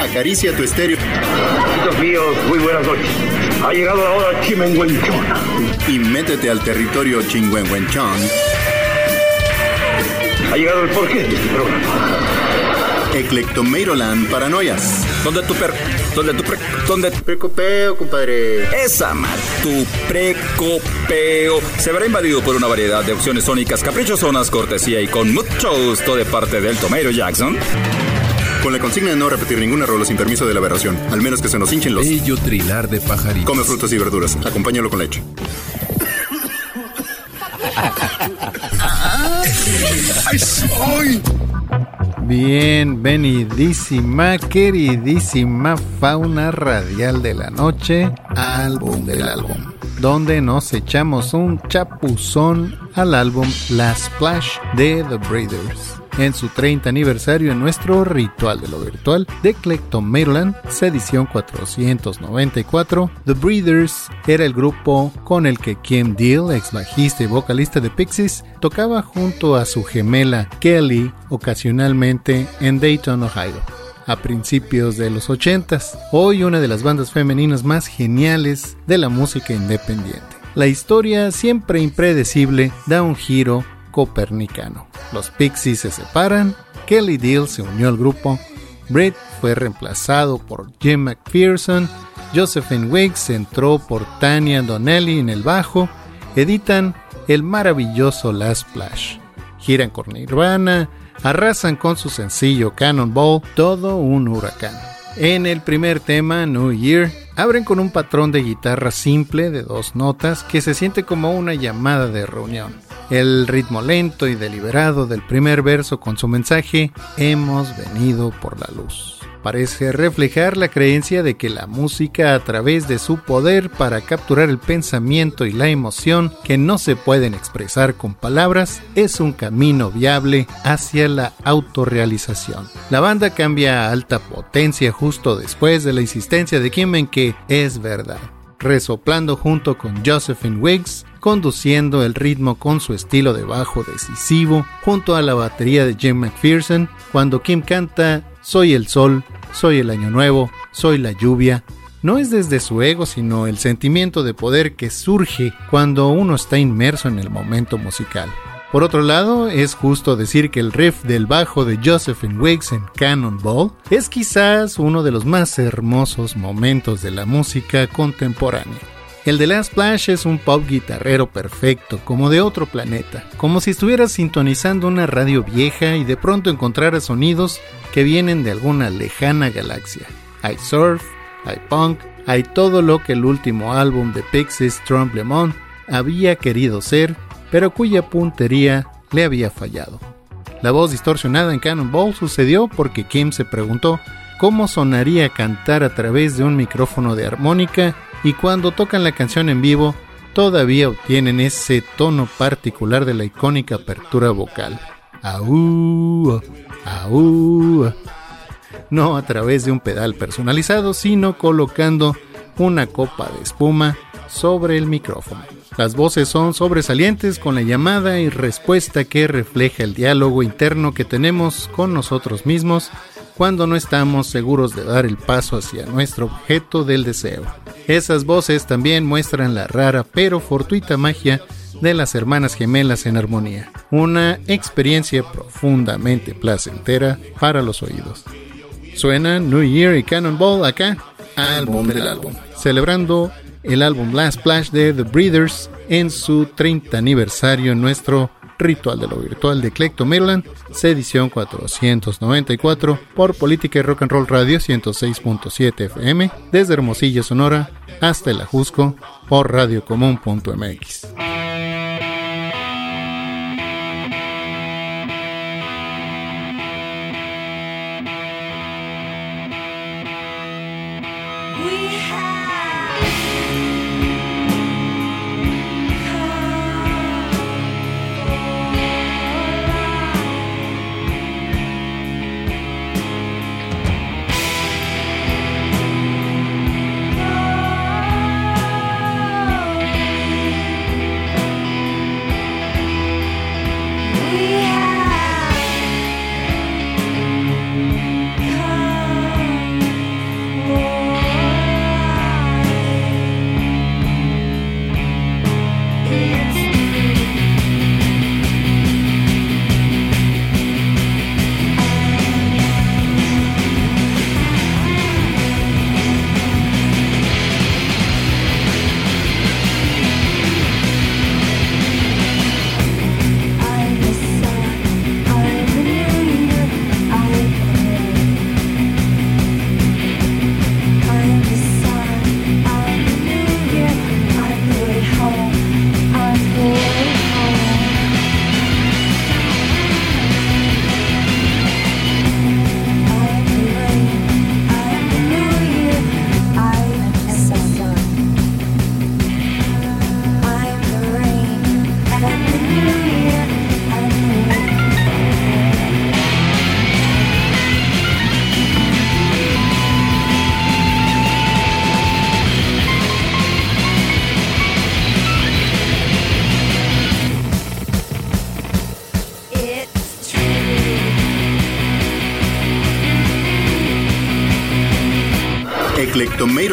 Acaricia tu estéreo. Amigos míos, muy buenas noches. Ha llegado la hora Chimenguenchón. Y métete al territorio Chingüengüenchón. Ha llegado el porqué de este programa. Eclectomeiroland Paranoias. ¿Dónde tu per... ¿Dónde tu pre... ¿Dónde tu Precopeo, compadre. Esa mal, tu precopeo se verá invadido por una variedad de opciones sónicas caprichosonas, cortesía y con mucho gusto de parte del Tomato Jackson. Con la consigna de no repetir ninguna rola sin permiso de la aberración, al menos que se nos hinchen los. Bello trilar de pajaritos. Come frutas y verduras. Acompáñalo con leche. Bien, venidísima, queridísima fauna radial de la noche, álbum del álbum, donde nos echamos un chapuzón al álbum La Splash de The Breeders. En su 30 aniversario en nuestro ritual de lo virtual de Clectomaryland, edición 494, The Breeders era el grupo con el que Kim Deal, ex bajista y vocalista de Pixies, tocaba junto a su gemela Kelly ocasionalmente en Dayton, Ohio a principios de los 80s, hoy una de las bandas femeninas más geniales de la música independiente. La historia, siempre impredecible, da un giro copernicano. Los Pixies se separan, Kelly Deal se unió al grupo, Britt fue reemplazado por Jim McPherson, Josephine Wiggs entró por Tanya Donnelly en el bajo, editan el maravilloso Last Splash, giran con Nirvana, arrasan con su sencillo Cannonball, todo un huracán. En el primer tema, New Year, abren con un patrón de guitarra simple de dos notas que se siente como una llamada de reunión. El ritmo lento y deliberado del primer verso con su mensaje, hemos venido por la luz. Parece reflejar la creencia de que la música a través de su poder para capturar el pensamiento y la emoción que no se pueden expresar con palabras es un camino viable hacia la autorrealización. La banda cambia a alta potencia justo después de la insistencia de Kim en que es verdad resoplando junto con Josephine Wiggs, conduciendo el ritmo con su estilo de bajo decisivo, junto a la batería de Jim McPherson, cuando Kim canta Soy el sol, soy el año nuevo, soy la lluvia. No es desde su ego, sino el sentimiento de poder que surge cuando uno está inmerso en el momento musical. Por otro lado, es justo decir que el riff del bajo de Josephine Wiggs en Cannonball es quizás uno de los más hermosos momentos de la música contemporánea. El de Last Splash es un pop guitarrero perfecto, como de otro planeta, como si estuvieras sintonizando una radio vieja y de pronto encontraras sonidos que vienen de alguna lejana galaxia. Hay surf, hay punk, hay todo lo que el último álbum de Pixies, Trump había querido ser pero cuya puntería le había fallado. La voz distorsionada en Cannonball sucedió porque Kim se preguntó cómo sonaría cantar a través de un micrófono de armónica y cuando tocan la canción en vivo todavía obtienen ese tono particular de la icónica apertura vocal. Aú, aú. No a través de un pedal personalizado, sino colocando una copa de espuma sobre el micrófono. Las voces son sobresalientes con la llamada y respuesta que refleja el diálogo interno que tenemos con nosotros mismos cuando no estamos seguros de dar el paso hacia nuestro objeto del deseo. Esas voces también muestran la rara pero fortuita magia de las hermanas gemelas en armonía, una experiencia profundamente placentera para los oídos. Suena New Year y Cannonball acá, álbum del álbum, celebrando el álbum Last Splash de The Breeders en su 30 aniversario en nuestro Ritual de lo Virtual de Clecto Maryland, edición 494 por Política y Rock and Roll Radio 106.7 FM desde Hermosillo, Sonora hasta el Ajusco por radiocomún.mx.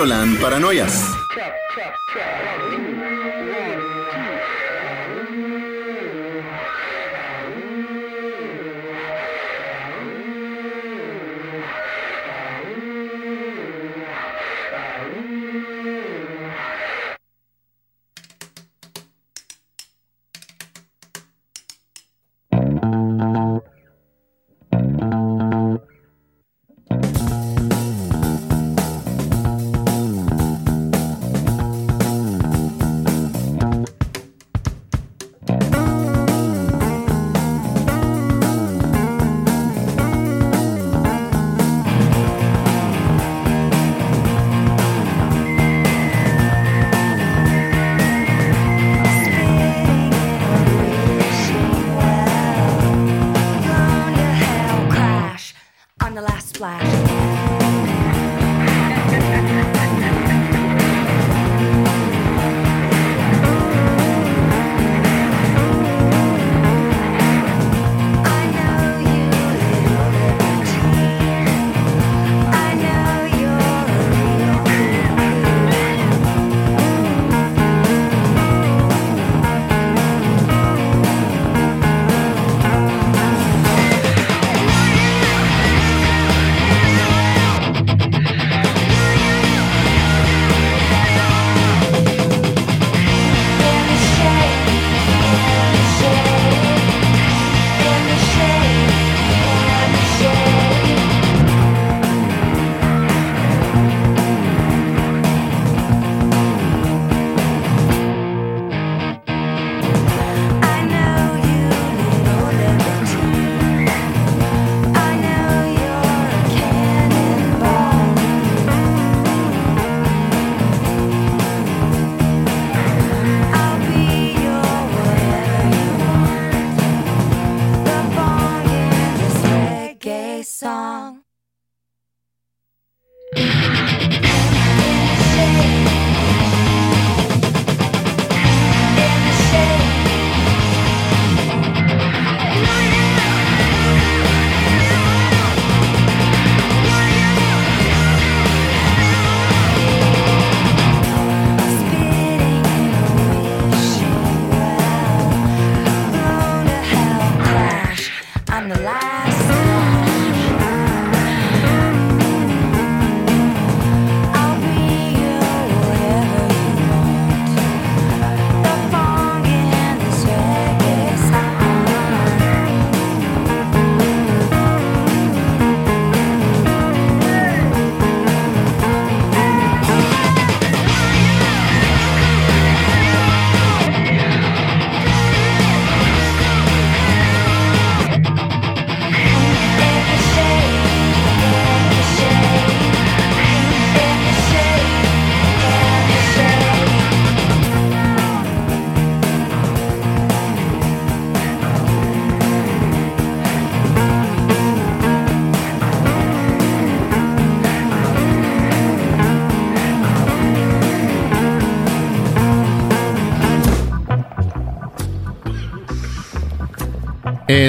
Kleptomeiroland Paranoias.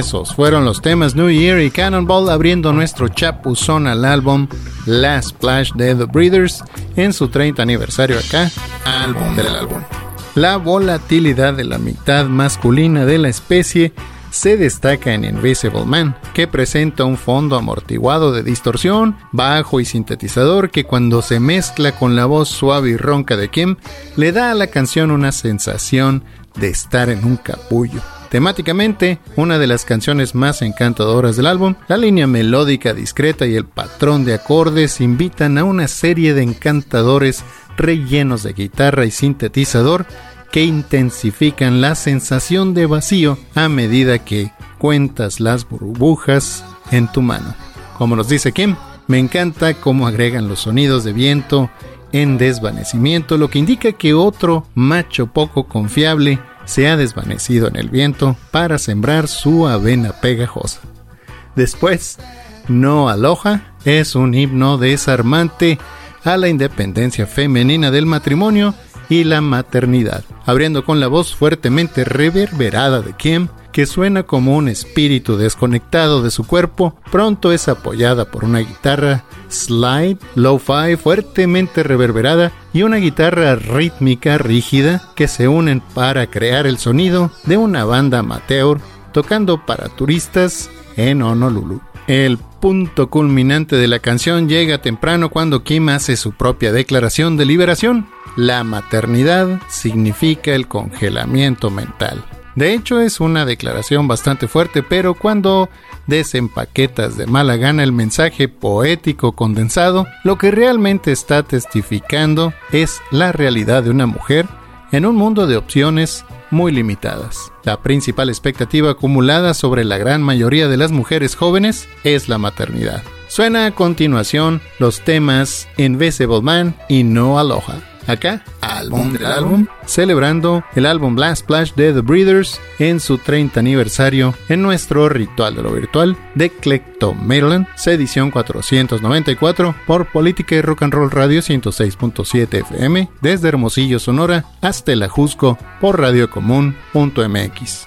Esos fueron los temas New Year y Cannonball abriendo nuestro chapuzón al álbum Last Splash de The Breeders en su 30 aniversario acá, álbum del álbum. La volatilidad de la mitad masculina de la especie se destaca en Invisible Man, que presenta un fondo amortiguado de distorsión, bajo y sintetizador que cuando se mezcla con la voz suave y ronca de Kim, le da a la canción una sensación de estar en un capullo. Temáticamente, una de las canciones más encantadoras del álbum, la línea melódica discreta y el patrón de acordes invitan a una serie de encantadores rellenos de guitarra y sintetizador que intensifican la sensación de vacío a medida que cuentas las burbujas en tu mano. Como nos dice Kim, me encanta cómo agregan los sonidos de viento en desvanecimiento, lo que indica que otro macho poco confiable se ha desvanecido en el viento para sembrar su avena pegajosa. Después, No Aloha es un himno desarmante a la independencia femenina del matrimonio y la maternidad, abriendo con la voz fuertemente reverberada de Kim, que suena como un espíritu desconectado de su cuerpo, pronto es apoyada por una guitarra slide, lo-fi fuertemente reverberada y una guitarra rítmica rígida que se unen para crear el sonido de una banda amateur tocando para turistas en Honolulu. El punto culminante de la canción llega temprano cuando Kim hace su propia declaración de liberación. La maternidad significa el congelamiento mental. De hecho, es una declaración bastante fuerte, pero cuando desempaquetas de mala gana el mensaje poético condensado, lo que realmente está testificando es la realidad de una mujer en un mundo de opciones muy limitadas. La principal expectativa acumulada sobre la gran mayoría de las mujeres jóvenes es la maternidad. Suena a continuación los temas Invisible Man y No Aloha acá, álbum del álbum, celebrando el álbum Blast Splash de The Breeders en su 30 aniversario en nuestro ritual de lo virtual de Clecto Maryland, edición 494 por Política y Rock and Roll Radio 106.7 FM desde Hermosillo, Sonora hasta el Ajusco por radiocomún.mx.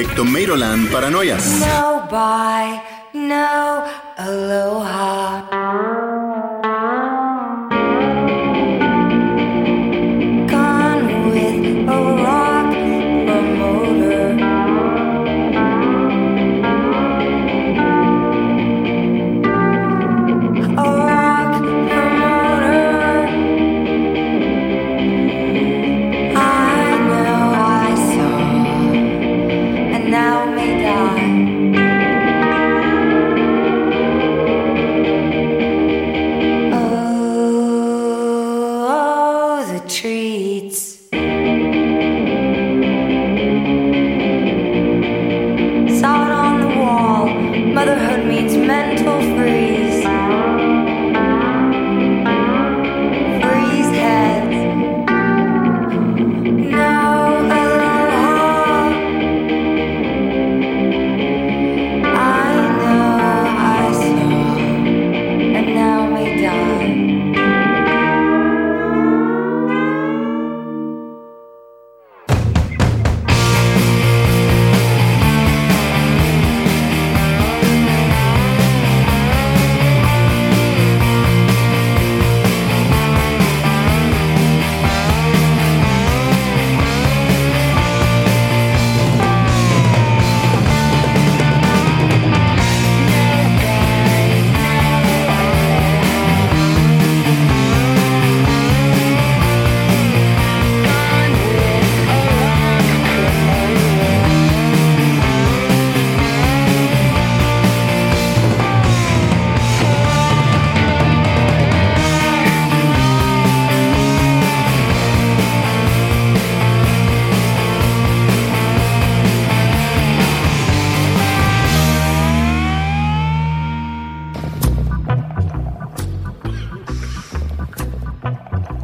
Eclectomeiroland Paranoias. No bye, no aloha.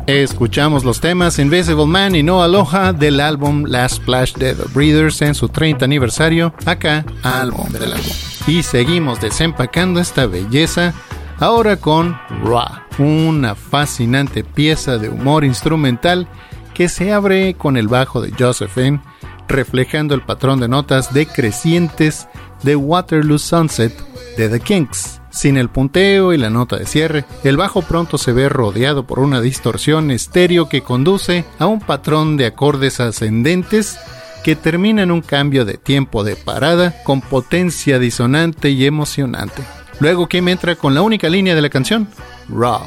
Escuchamos los temas Invisible Man y No Aloha del álbum Last Splash de The Breeders en su 30 aniversario, acá, álbum del álbum. Y seguimos desempacando esta belleza ahora con Ra, una fascinante pieza de humor instrumental que se abre con el bajo de Josephine, reflejando el patrón de notas decrecientes de Waterloo Sunset de The Kinks. Sin el punteo y la nota de cierre, el bajo pronto se ve rodeado por una distorsión estéreo que conduce a un patrón de acordes ascendentes que termina en un cambio de tiempo de parada con potencia disonante y emocionante. Luego Kim entra con la única línea de la canción, Raw,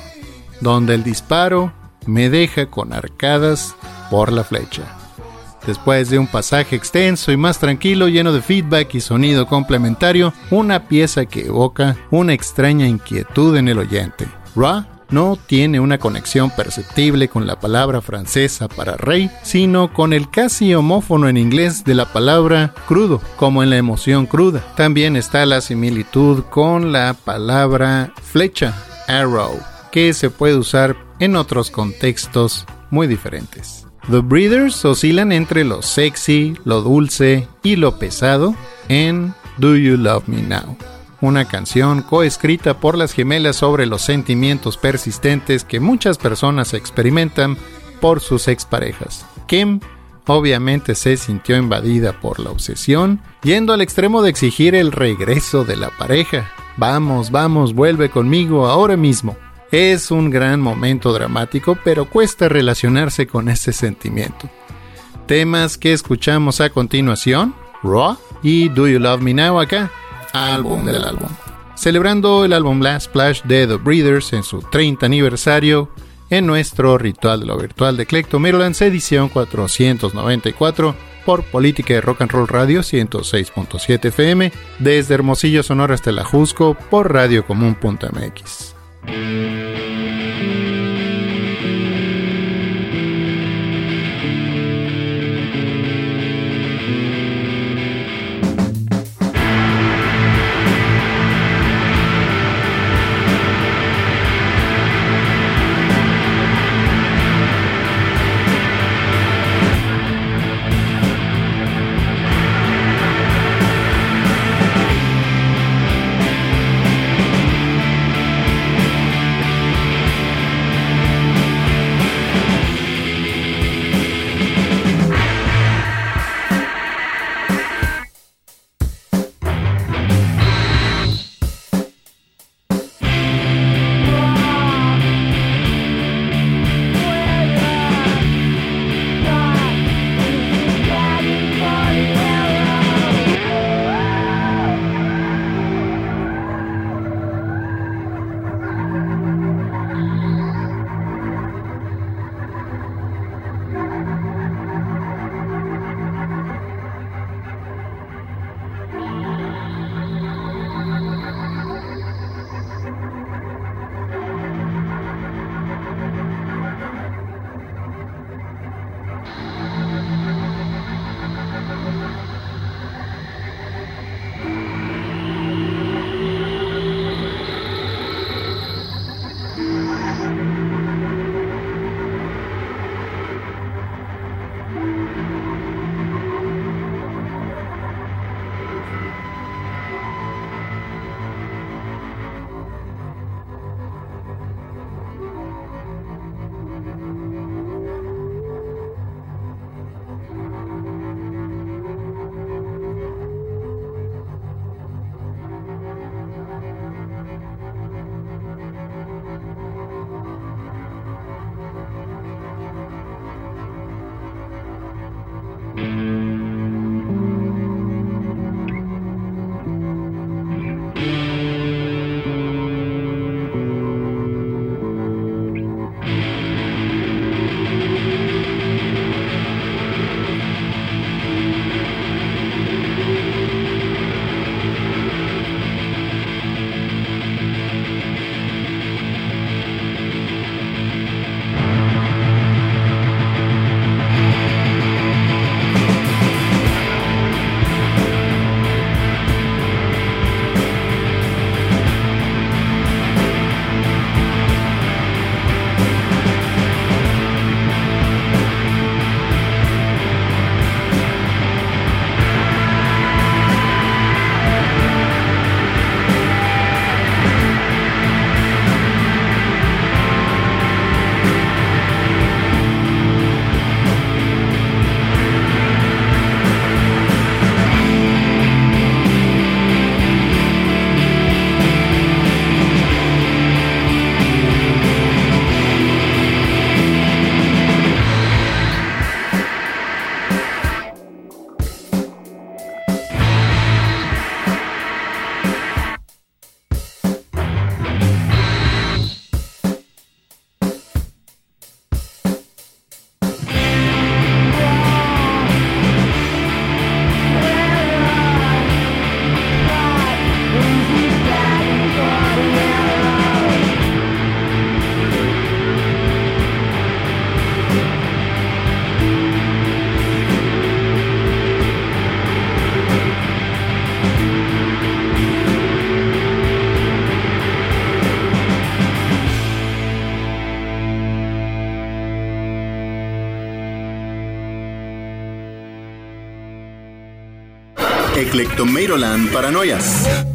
donde el disparo me deja con arcadas por la flecha. Después de un pasaje extenso y más tranquilo, lleno de feedback y sonido complementario, una pieza que evoca una extraña inquietud en el oyente. Ra no tiene una conexión perceptible con la palabra francesa para rey, sino con el casi homófono en inglés de la palabra crudo, como en la emoción cruda. También está la similitud con la palabra flecha, arrow, que se puede usar en otros contextos muy diferentes. The Breeders oscilan entre lo sexy, lo dulce y lo pesado en Do You Love Me Now, una canción coescrita por las gemelas sobre los sentimientos persistentes que muchas personas experimentan por sus exparejas. Kim obviamente se sintió invadida por la obsesión, yendo al extremo de exigir el regreso de la pareja. Vamos, vamos, vuelve conmigo ahora mismo. Es un gran momento dramático, pero cuesta relacionarse con ese sentimiento. Temas que escuchamos a continuación, Raw y Do You Love Me Now acá, álbum del álbum. Celebrando el álbum Last Splash de The Breeders en su 30 aniversario, en nuestro ritual de lo virtual de Clecto Mirlands, edición 494 por Política de Rock and Roll Radio 106.7 FM, desde Hermosillo Sonora hasta la Jusco por radiocomún.mx. Eclectomeiroland Paranoias.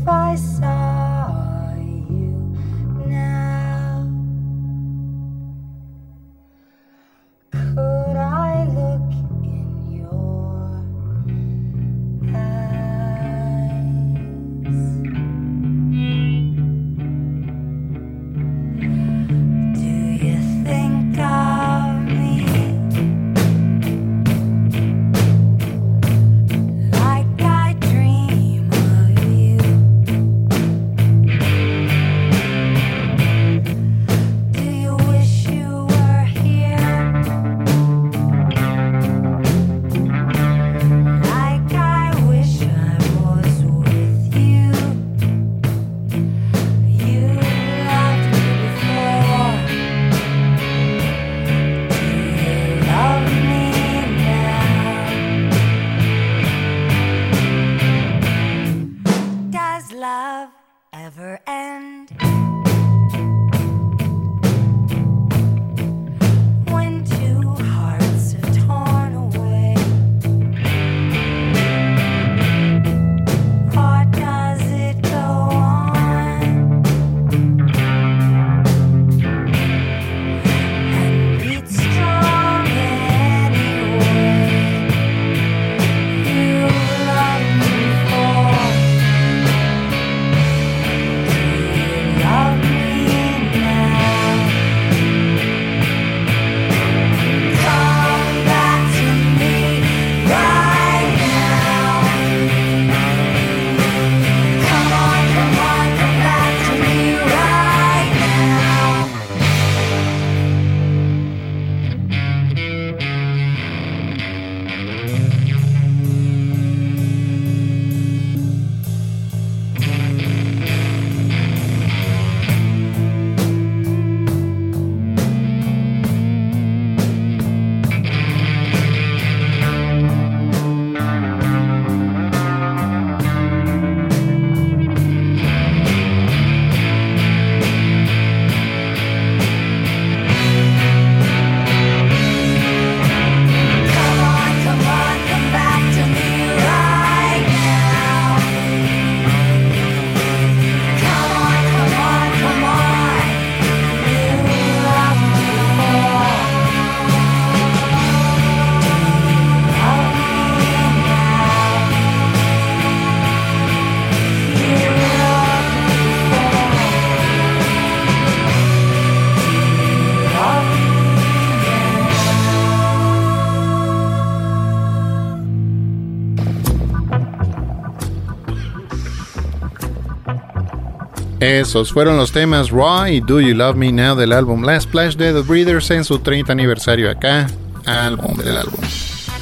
Esos fueron los temas Raw y Do You Love Me Now del álbum Last Splash de The Breeders en su 30 aniversario acá, álbum del álbum.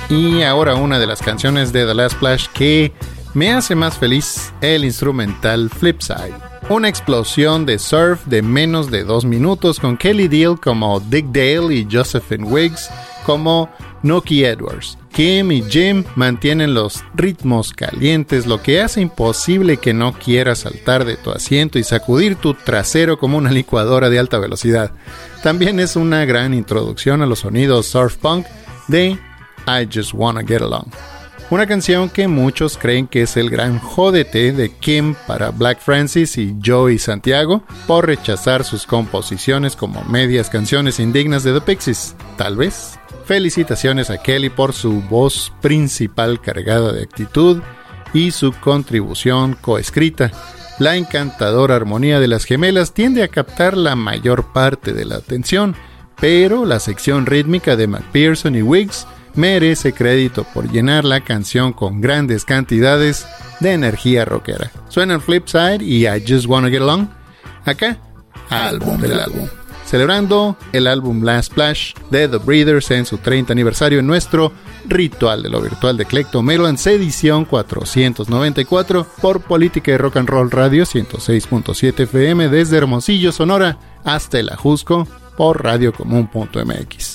Y ahora una de las canciones de The Last Splash que me hace más feliz, el instrumental Flipside. Una explosión de surf de menos de dos minutos con Kelly Deal como Dick Dale y Josephine Wiggs como Noki Edwards. Kim y Jim mantienen los ritmos calientes, lo que hace imposible que no quieras saltar de tu asiento y sacudir tu trasero como una licuadora de alta velocidad. También es una gran introducción a los sonidos surf punk de I Just Wanna Get Along. Una canción que muchos creen que es el gran jodete de Kim para Black Francis y Joey Santiago por rechazar sus composiciones como medias canciones indignas de The Pixies. Tal vez. Felicitaciones a Kelly por su voz principal cargada de actitud y su contribución coescrita. La encantadora armonía de las gemelas tiende a captar la mayor parte de la atención, pero la sección rítmica de McPherson y Wiggs merece crédito por llenar la canción con grandes cantidades de energía rockera. Suena el Flipside y I Just Wanna Get Along. Acá, álbum del álbum. Celebrando el álbum Last Splash de The Breeders en su 30 aniversario en nuestro Ritual de lo Virtual de Clecto Melons edición 494 por Política y Rock and Roll Radio 106.7 FM desde Hermosillo, Sonora hasta el Ajusco por radiocomún.mx.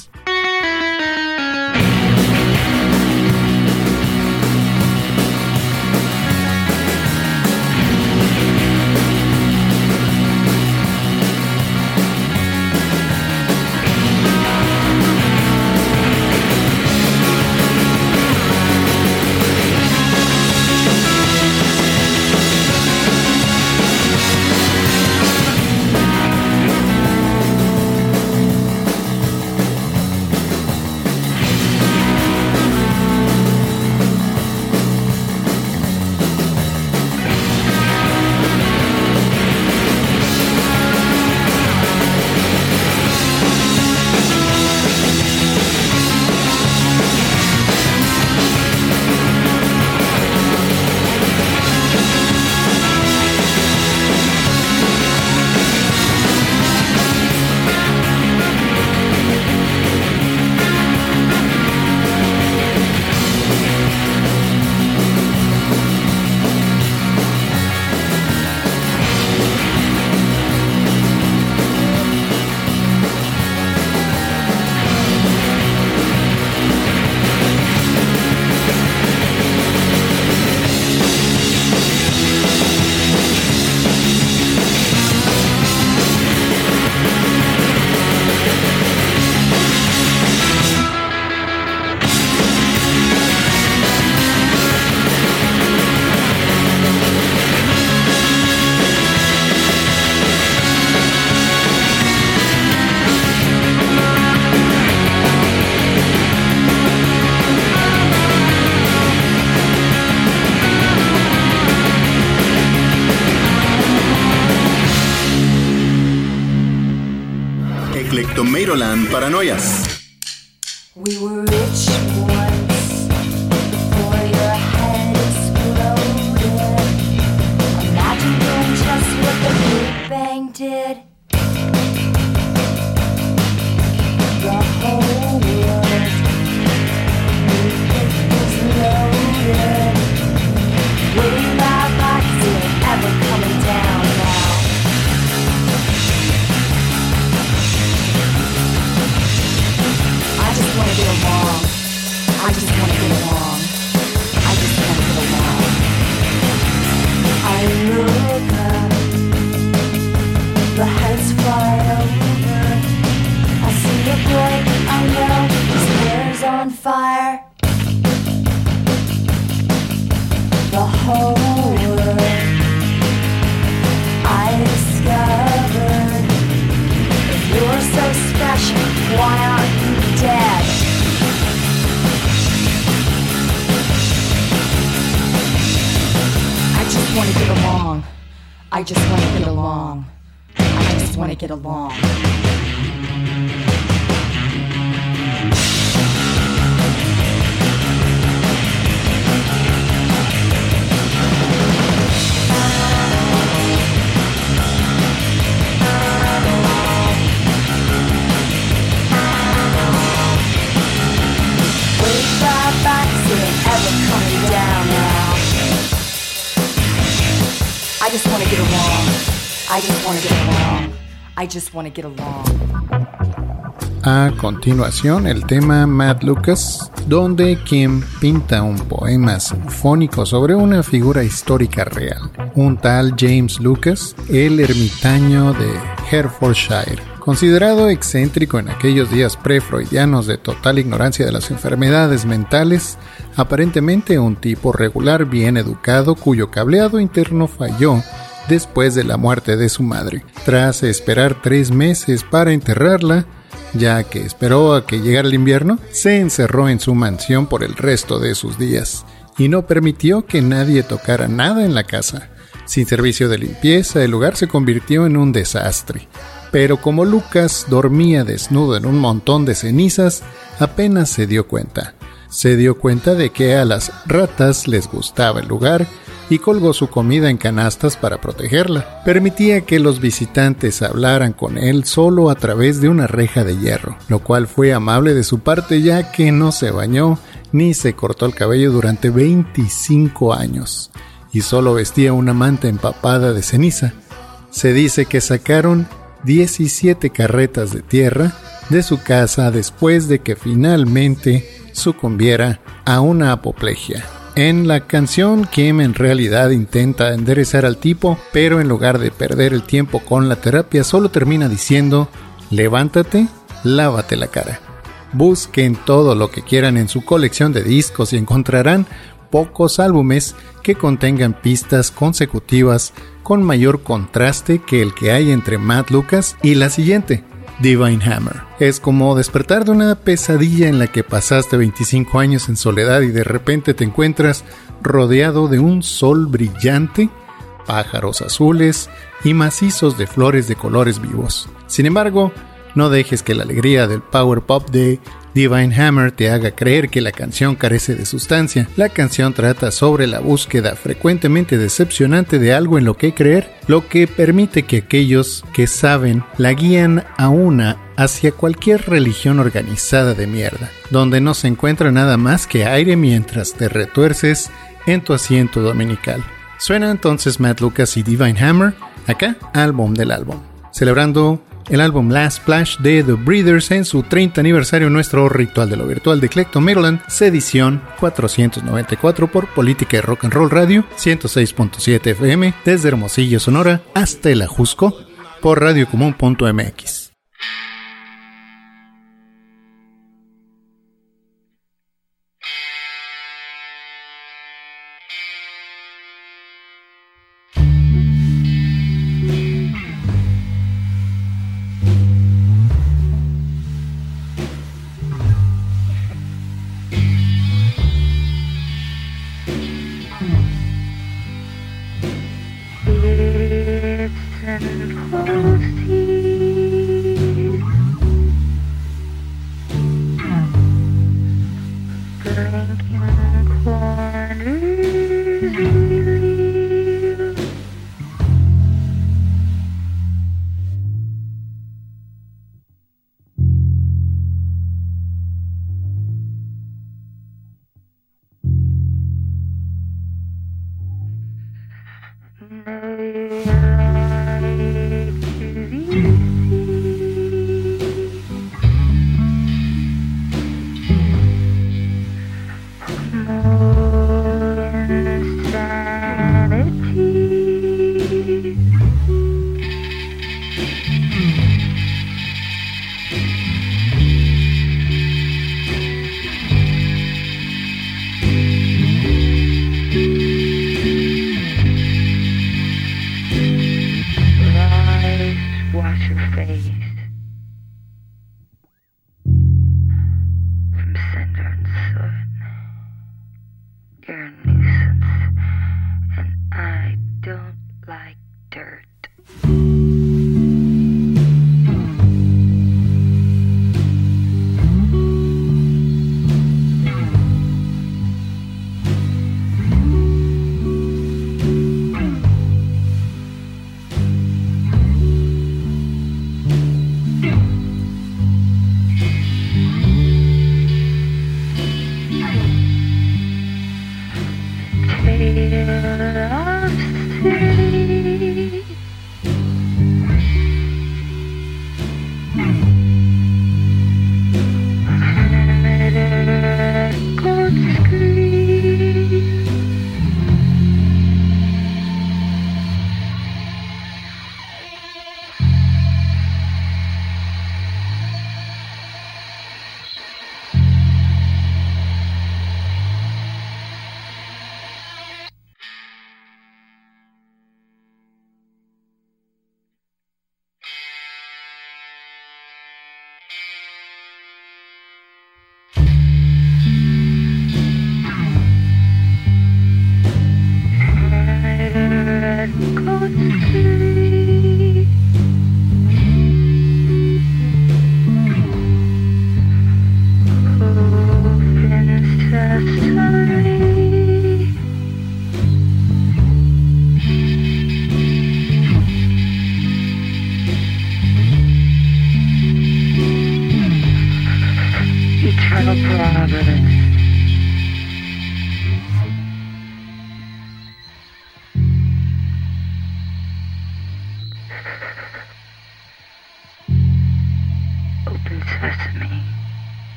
Paranoias. A continuación, el tema Matt Lucas, donde quien pinta un poema sinfónico sobre una figura histórica real, un tal James Lucas, el ermitaño de Herefordshire. Considerado excéntrico en aquellos días pre-freudianos de total ignorancia de las enfermedades mentales, aparentemente un tipo regular bien educado cuyo cableado interno falló después de la muerte de su madre. Tras esperar tres meses para enterrarla, ya que esperó a que llegara el invierno, se encerró en su mansión por el resto de sus días y no permitió que nadie tocara nada en la casa. Sin servicio de limpieza, el lugar se convirtió en un desastre. Pero como Lucas dormía desnudo en un montón de cenizas, apenas se dio cuenta. Se dio cuenta de que a las ratas les gustaba el lugar y colgó su comida en canastas para protegerla. Permitía que los visitantes hablaran con él solo a través de una reja de hierro, lo cual fue amable de su parte ya que no se bañó ni se cortó el cabello durante 25 años y solo vestía una manta empapada de ceniza. Se dice que sacaron 17 carretas de tierra de su casa después de que finalmente sucumbiera a una apoplejía. En la canción, Kim en realidad intenta enderezar al tipo, pero en lugar de perder el tiempo con la terapia, solo termina diciendo, levántate, lávate la cara. Busquen todo lo que quieran en su colección de discos y encontrarán pocos álbumes que contengan pistas consecutivas con mayor contraste que el que hay entre Matt Lucas y la siguiente, Divine Hammer. Es como despertar de una pesadilla en la que pasaste 25 años en soledad y de repente te encuentras rodeado de un sol brillante, pájaros azules y macizos de flores de colores vivos. Sin embargo, no dejes que la alegría del power pop de Divine Hammer te haga creer que la canción carece de sustancia. La canción trata sobre la búsqueda frecuentemente decepcionante de algo en lo que creer, lo que permite que aquellos que saben la guían a una hacia cualquier religión organizada de mierda, donde no se encuentra nada más que aire mientras te retuerces en tu asiento dominical. Suena entonces Matt Lucas y Divine Hammer, acá, álbum del álbum, celebrando el álbum Last Splash de The Breeders en su 30 aniversario nuestro ritual de lo virtual de Clecton Maryland, edición 494 por Política y Rock and Roll Radio 106.7 FM desde Hermosillo, Sonora hasta el Ajusco por radiocomún.mx.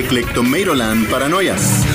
Eclectomeiroland Paranoias.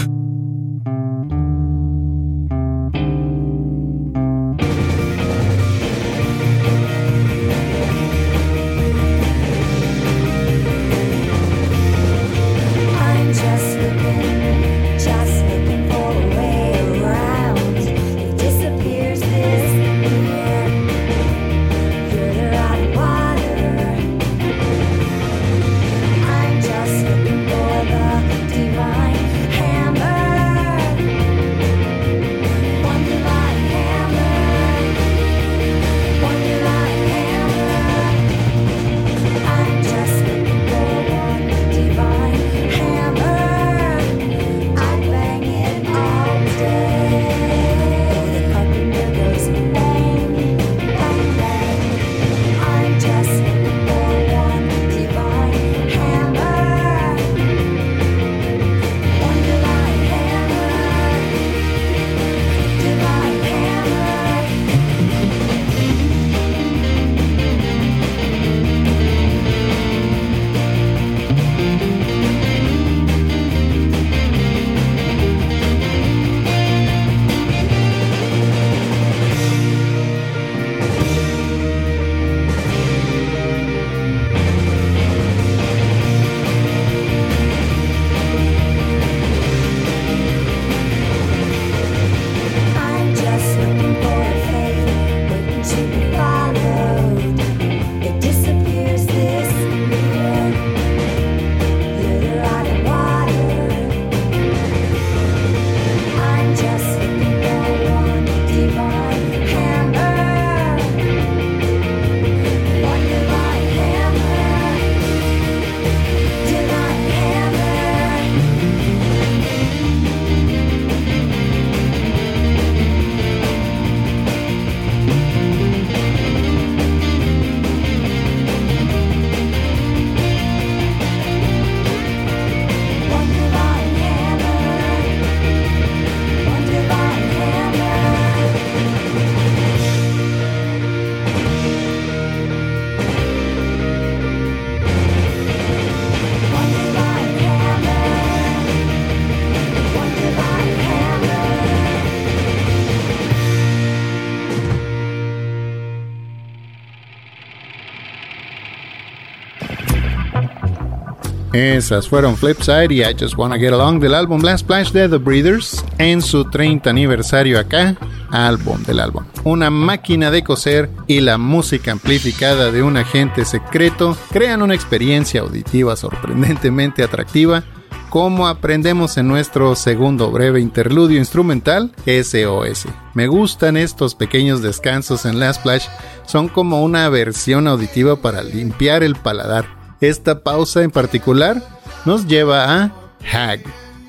Esas fueron Flipside y I Just Wanna Get Along del álbum Last Splash de The Breeders en su 30 aniversario acá, álbum del álbum. Una máquina de coser y la música amplificada de un agente secreto crean una experiencia auditiva sorprendentemente atractiva como aprendemos en nuestro segundo breve interludio instrumental SOS. Me gustan estos pequeños descansos en Last Splash, son como una versión auditiva para limpiar el paladar. Esta pausa en particular nos lleva a Hag,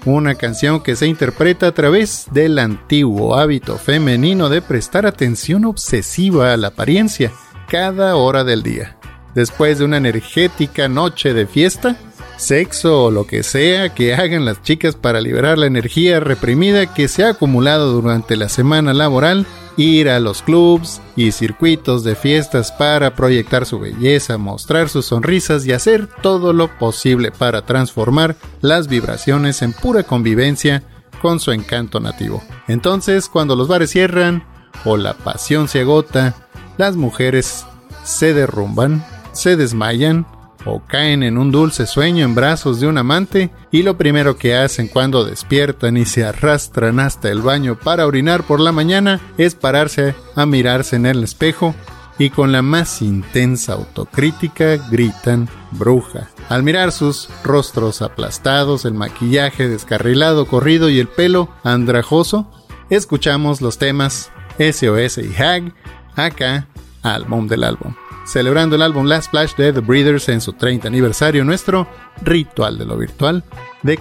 una canción que se interpreta a través del antiguo hábito femenino de prestar atención obsesiva a la apariencia cada hora del día. Después de una energética noche de fiesta, sexo o lo que sea que hagan las chicas para liberar la energía reprimida que se ha acumulado durante la semana laboral, ir a los clubs y circuitos de fiestas para proyectar su belleza, mostrar sus sonrisas y hacer todo lo posible para transformar las vibraciones en pura convivencia con su encanto nativo. Entonces, cuando los bares cierran o la pasión se agota, las mujeres se derrumban, se desmayan o caen en un dulce sueño en brazos de un amante y lo primero que hacen cuando despiertan y se arrastran hasta el baño para orinar por la mañana es pararse a mirarse en el espejo y con la más intensa autocrítica gritan bruja. Al mirar sus rostros aplastados, el maquillaje descarrilado corrido y el pelo andrajoso, escuchamos los temas SOS y Hag acá, álbum del álbum celebrando el álbum Last Splash de The Breeders en su 30 aniversario, nuestro ritual de lo virtual de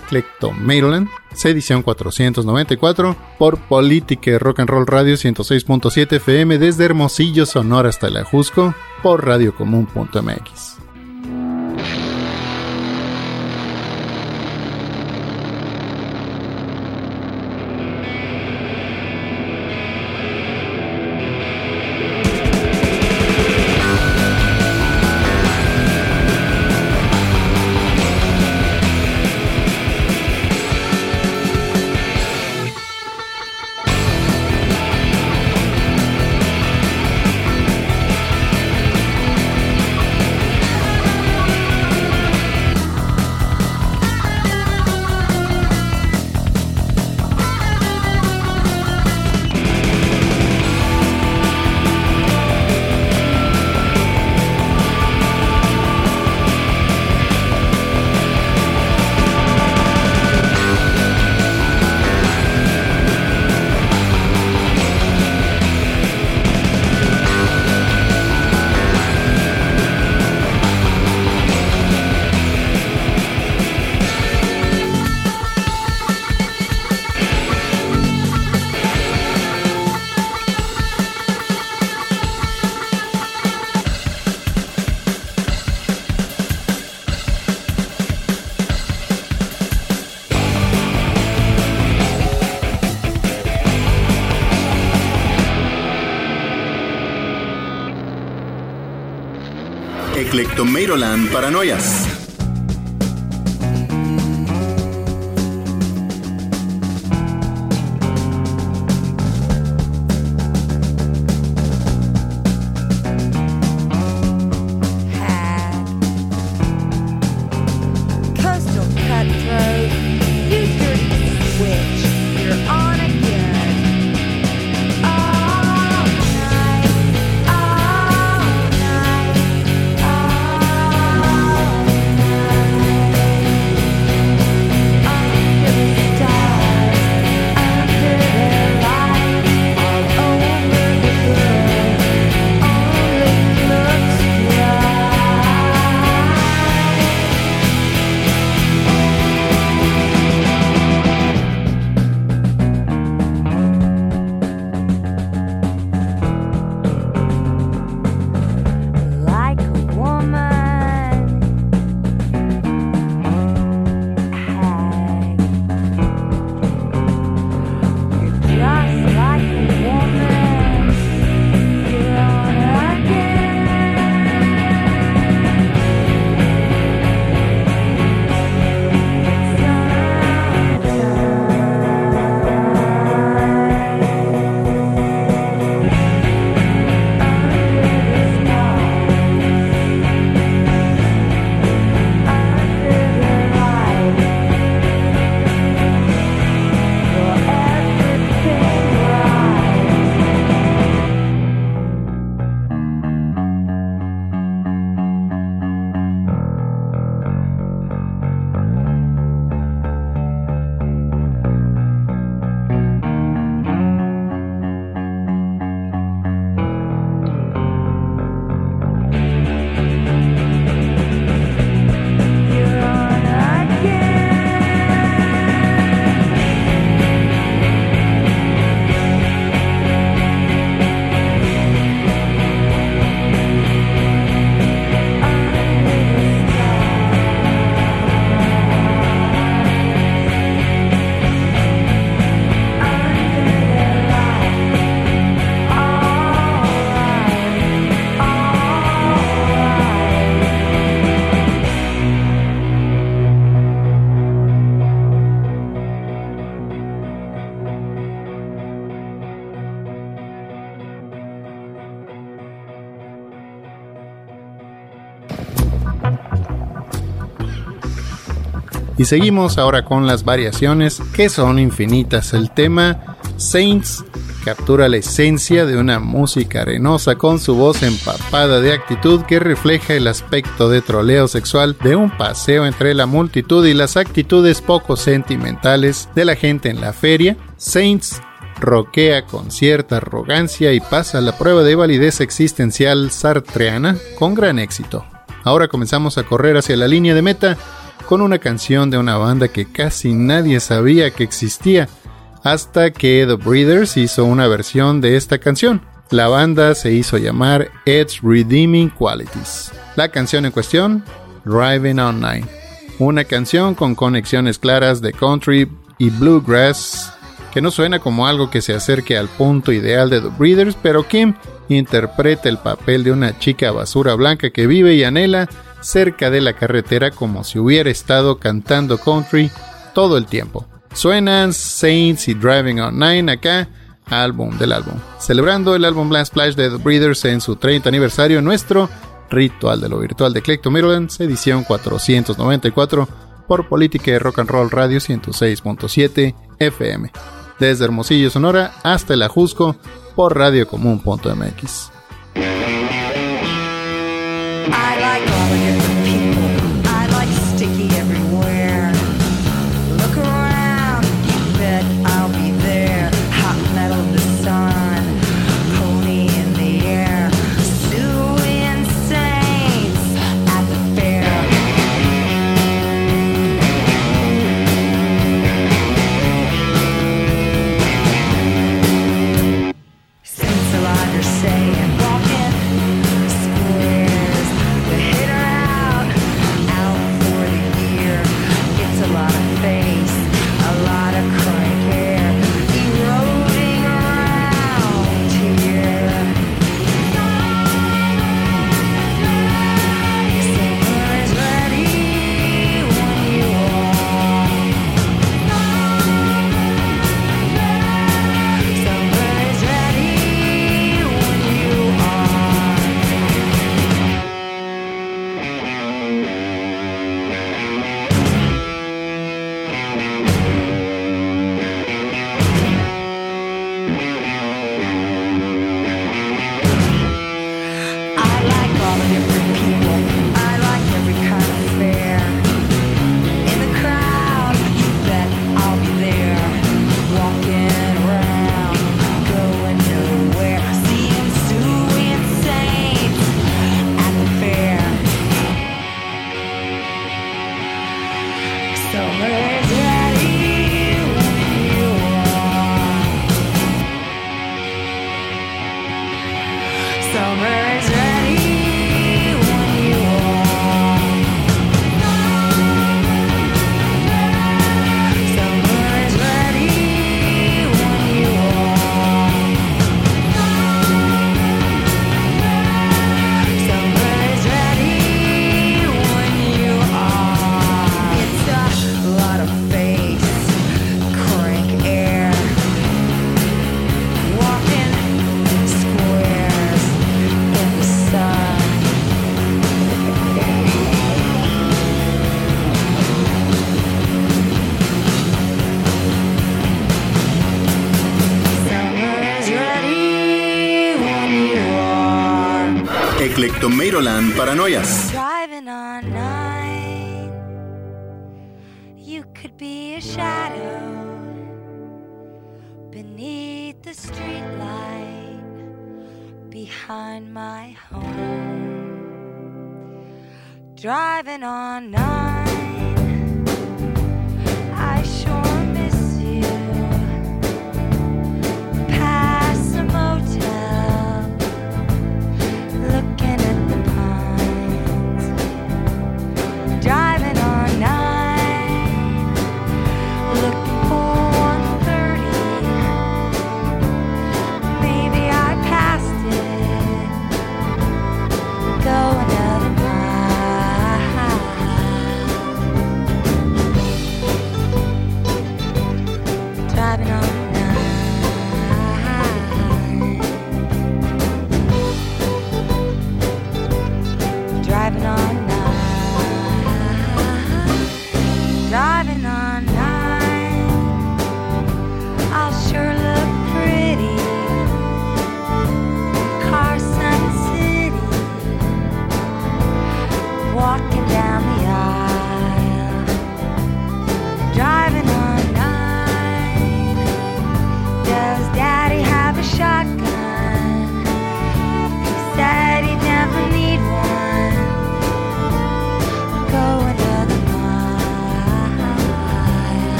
Maryland, edición 494 por Política Rock and Roll Radio 106.7 FM desde Hermosillo, Sonora hasta el Ajusco por radiocomún.mx. Y seguimos ahora con las variaciones que son infinitas. El tema Saints captura la esencia de una música arenosa con su voz empapada de actitud que refleja el aspecto de troleo sexual de un paseo entre la multitud y las actitudes poco sentimentales de la gente en la feria. Saints roquea con cierta arrogancia y pasa la prueba de validez existencial sartreana con gran éxito. Ahora comenzamos a correr hacia la línea de meta con una canción de una banda que casi nadie sabía que existía hasta que The Breeders hizo una versión de esta canción. La banda se hizo llamar Ed's Redeeming Qualities. La canción en cuestión, Driving on Nine. Una canción con conexiones claras de country y bluegrass que no suena como algo que se acerque al punto ideal de The Breeders, pero Kim interpreta el papel de una chica basura blanca que vive y anhela cerca de la carretera como si hubiera estado cantando country todo el tiempo. Suenan Saints y Driving on Nine acá, álbum del álbum. Celebrando el álbum Blast Splash de The Breeders en su 30 aniversario, nuestro Ritual de lo Virtual de Clecto Maryland, edición 494 por Política de Rock and Roll Radio 106.7 FM. Desde Hermosillo, Sonora, hasta el Ajusco por radiocomún.mx. Paranoias. Driving on nine, you could be a shadow beneath the streetlight behind my home. Driving on nine,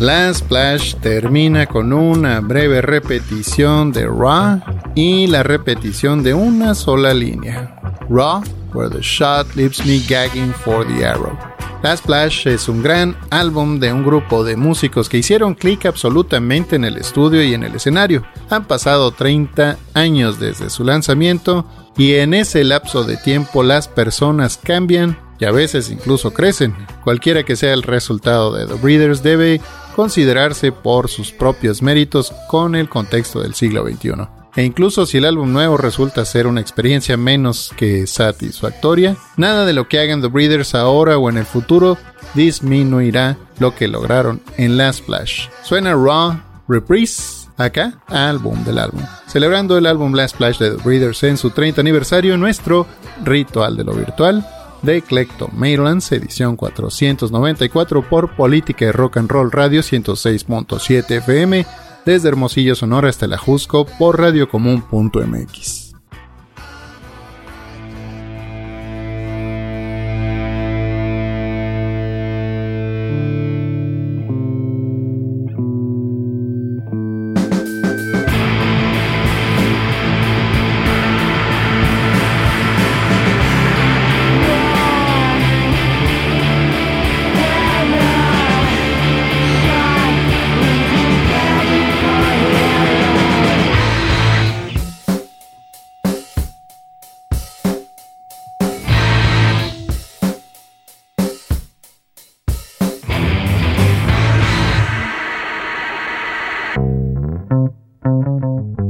Last Splash termina con una breve repetición de Raw y la repetición de una sola línea. Raw, where the shot leaves me gagging for the arrow. Last Splash es un gran álbum de un grupo de músicos que hicieron clic absolutamente en el estudio y en el escenario. Han pasado 30 años desde su lanzamiento y en ese lapso de tiempo las personas cambian y a veces incluso crecen. Cualquiera que sea el resultado de The Breeders debe considerarse por sus propios méritos con el contexto del siglo XXI. E incluso si el álbum nuevo resulta ser una experiencia menos que satisfactoria, nada de lo que hagan The Breeders ahora o en el futuro disminuirá lo que lograron en Last Splash. Suena Raw Reprise acá, álbum del álbum. Celebrando el álbum Last Splash de The Breeders en su 30 aniversario, nuestro ritual de lo virtual de Clecto Marylands, edición 494 por Política Rock and Roll Radio 106.7 FM, desde Hermosillo, Sonora hasta la Jusco por radiocomún.mx.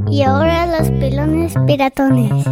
Y ahora los pelones piratones.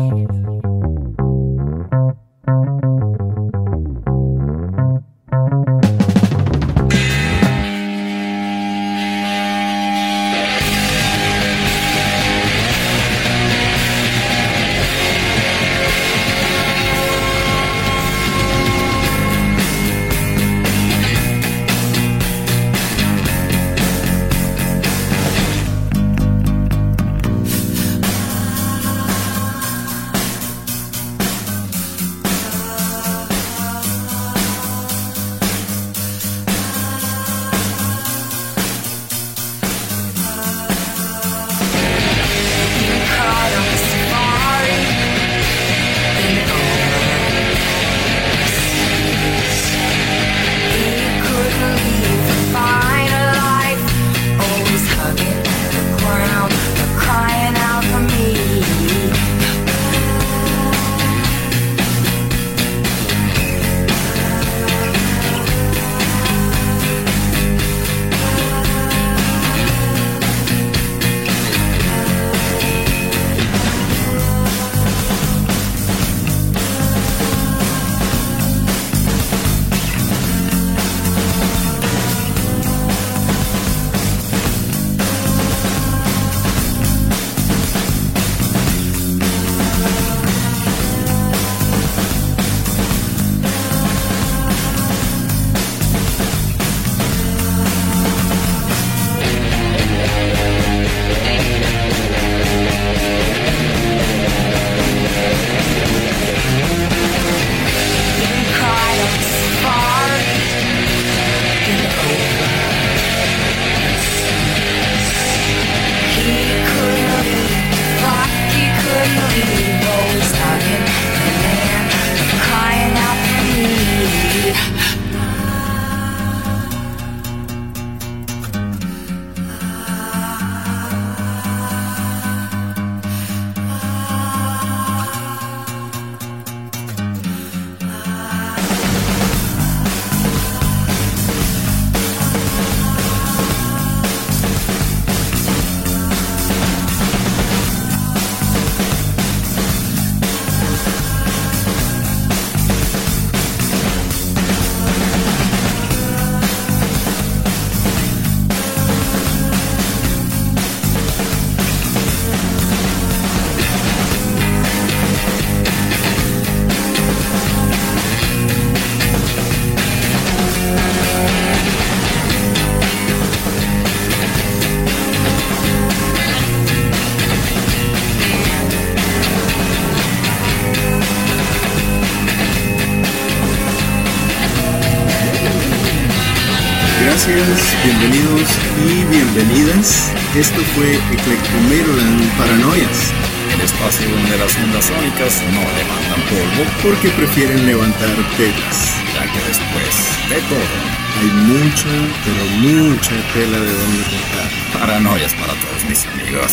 Prefieren levantar telas. ya que después de todo, Hay mucha, pero mucha tela de donde cortar. paranoias para todos mis amigos.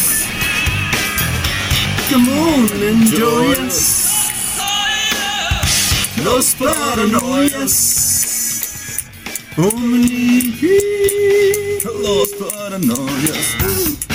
Come on, enjoy us. Los paranoias. Only here. Los paranoias.